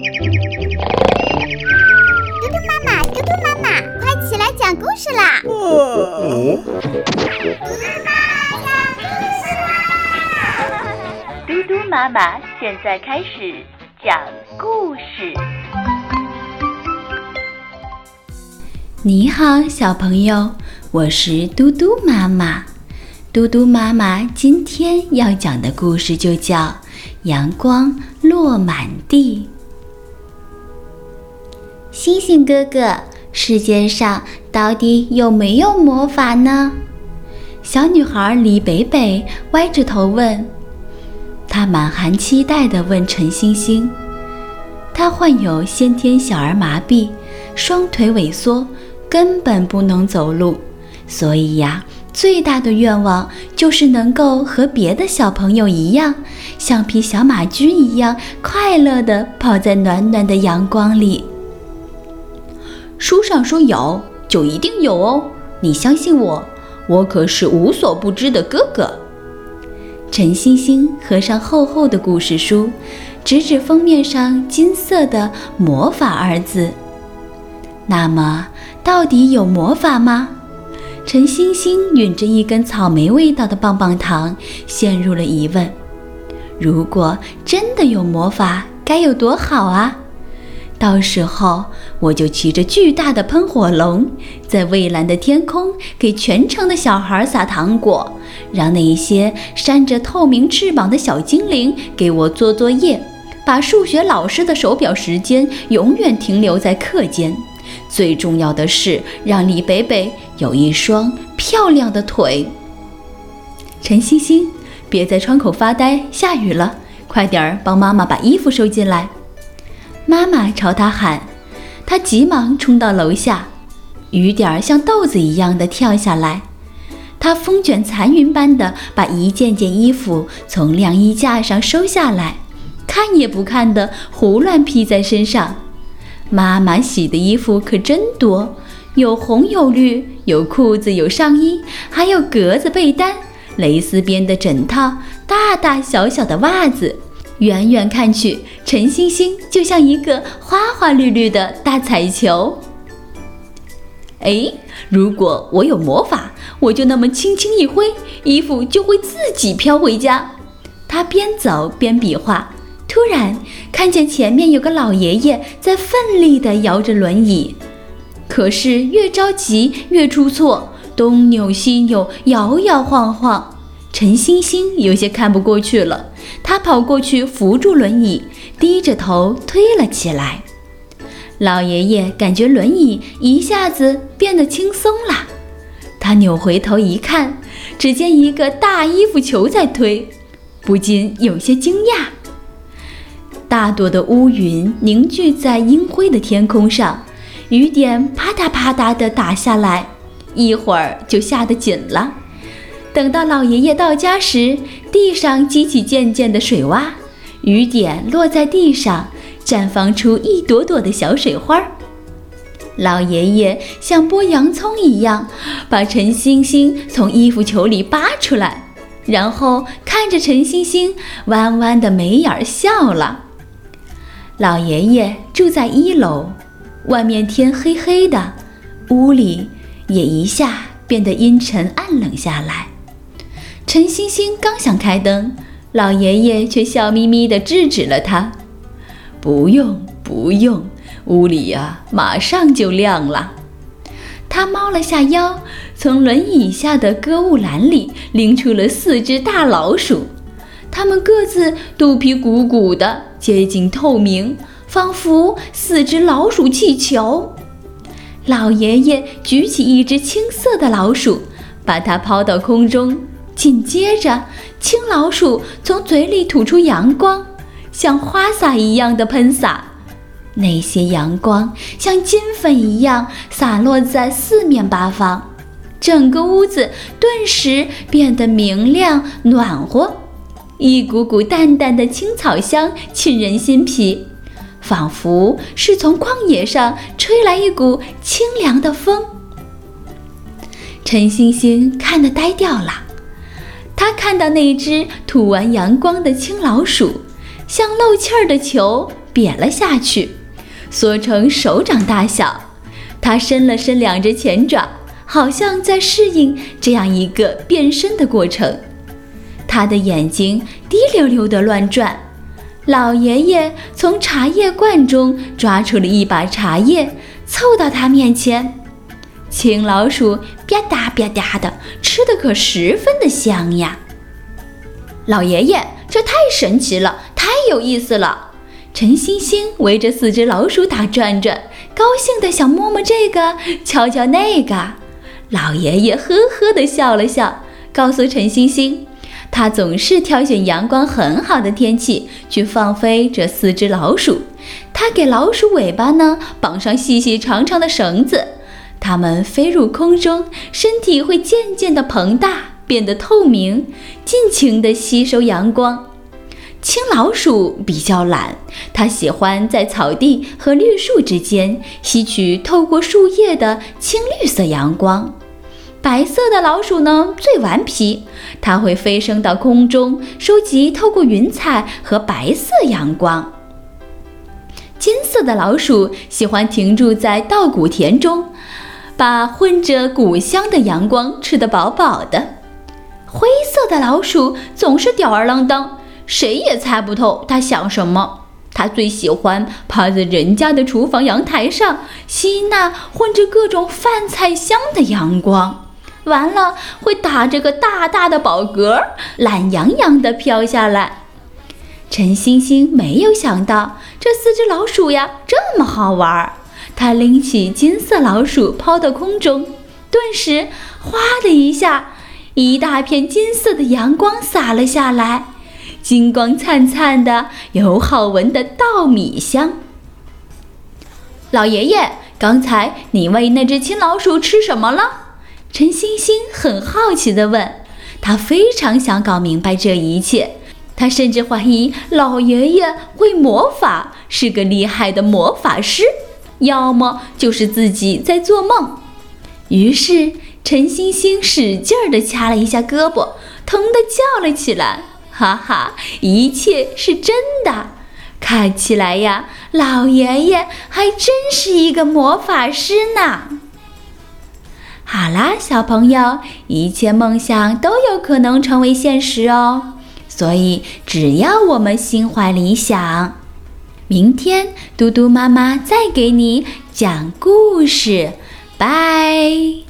嘟嘟妈妈，嘟嘟妈妈，快起来讲故事啦！嘟嘟妈妈现在开始讲故事。你好，小朋友，我是嘟嘟妈妈。嘟嘟妈妈今天要讲的故事就叫《阳光落满地》。星星哥哥，世界上到底有没有魔法呢？小女孩李北北歪着头问。她满含期待地问陈星星：“她患有先天小儿麻痹，双腿萎缩，根本不能走路，所以呀，最大的愿望就是能够和别的小朋友一样，像匹小马驹一样快乐地跑在暖暖的阳光里。”书上说有，就一定有哦！你相信我，我可是无所不知的哥哥。陈星星合上厚厚的故事书，指指封面上金色的“魔法”二字。那么，到底有魔法吗？陈星星吮着一根草莓味道的棒棒糖，陷入了疑问。如果真的有魔法，该有多好啊！到时候我就骑着巨大的喷火龙，在蔚蓝的天空给全城的小孩撒糖果，让那些扇着透明翅膀的小精灵给我做作业，把数学老师的手表时间永远停留在课间。最重要的是，让李北北有一双漂亮的腿。陈星星，别在窗口发呆，下雨了，快点儿帮妈妈把衣服收进来。妈妈朝他喊，他急忙冲到楼下，雨点儿像豆子一样的跳下来。他风卷残云般的把一件件衣服从晾衣架上收下来，看也不看的胡乱披在身上。妈妈洗的衣服可真多，有红有绿，有裤子有上衣，还有格子被单、蕾丝边的枕套、大大小小的袜子。远远看去，陈星星就像一个花花绿绿的大彩球。哎，如果我有魔法，我就那么轻轻一挥，衣服就会自己飘回家。他边走边比划，突然看见前面有个老爷爷在奋力地摇着轮椅，可是越着急越出错，东扭西扭，摇摇晃晃。陈星星有些看不过去了。他跑过去扶住轮椅，低着头推了起来。老爷爷感觉轮椅一下子变得轻松了。他扭回头一看，只见一个大衣服球在推，不禁有些惊讶。大朵的乌云凝聚在阴灰的天空上，雨点啪嗒啪嗒地打下来，一会儿就下得紧了。等到老爷爷到家时，地上激起渐渐的水洼，雨点落在地上，绽放出一朵朵的小水花。老爷爷像剥洋葱一样，把陈星星从衣服球里扒出来，然后看着陈星星弯弯的眉眼笑了。老爷爷住在一楼，外面天黑黑的，屋里也一下变得阴沉暗冷下来。陈星星刚想开灯，老爷爷却笑眯眯地制止了他：“不用，不用，屋里呀，马上就亮了。”他猫了下腰，从轮椅下的搁物篮里拎出了四只大老鼠，它们各自肚皮鼓鼓的，接近透明，仿佛四只老鼠气球。老爷爷举起一只青色的老鼠，把它抛到空中。紧接着，青老鼠从嘴里吐出阳光，像花洒一样的喷洒。那些阳光像金粉一样洒落在四面八方，整个屋子顿时变得明亮暖和。一股股淡淡的青草香沁人心脾，仿佛是从旷野上吹来一股清凉的风。陈星星看得呆掉了。他看到那只吐完阳光的青老鼠，像漏气儿的球瘪了下去，缩成手掌大小。它伸了伸两只前爪，好像在适应这样一个变身的过程。它的眼睛滴溜溜地乱转。老爷爷从茶叶罐中抓出了一把茶叶，凑到他面前。青老鼠吧嗒吧嗒的吃的可十分的香呀！老爷爷，这太神奇了，太有意思了！陈星星围着四只老鼠打转转，高兴的想摸摸这个，瞧瞧那个。老爷爷呵呵的笑了笑，告诉陈星星，他总是挑选阳光很好的天气去放飞这四只老鼠。他给老鼠尾巴呢绑上细细长长的绳子。它们飞入空中，身体会渐渐地膨大，变得透明，尽情地吸收阳光。青老鼠比较懒，它喜欢在草地和绿树之间吸取透过树叶的青绿色阳光。白色的老鼠呢，最顽皮，它会飞升到空中，收集透过云彩和白色阳光。金色的老鼠喜欢停住在稻谷田中。把混着谷香的阳光吃得饱饱的。灰色的老鼠总是吊儿郎当，谁也猜不透它想什么。它最喜欢趴在人家的厨房阳台上，吸纳混着各种饭菜香的阳光，完了会打着个大大的饱嗝，懒洋洋地飘下来。陈星星没有想到这四只老鼠呀这么好玩儿。他拎起金色老鼠，抛到空中，顿时，哗的一下，一大片金色的阳光洒了下来，金光灿灿的，有好闻的稻米香。老爷爷，刚才你喂那只青老鼠吃什么了？陈星星很好奇地问。他非常想搞明白这一切，他甚至怀疑老爷爷会魔法，是个厉害的魔法师。要么就是自己在做梦。于是陈星星使劲儿地掐了一下胳膊，疼得叫了起来：“哈哈，一切是真的！看起来呀，老爷爷还真是一个魔法师呢。”好啦，小朋友，一切梦想都有可能成为现实哦。所以，只要我们心怀理想。明天，嘟嘟妈妈再给你讲故事，拜。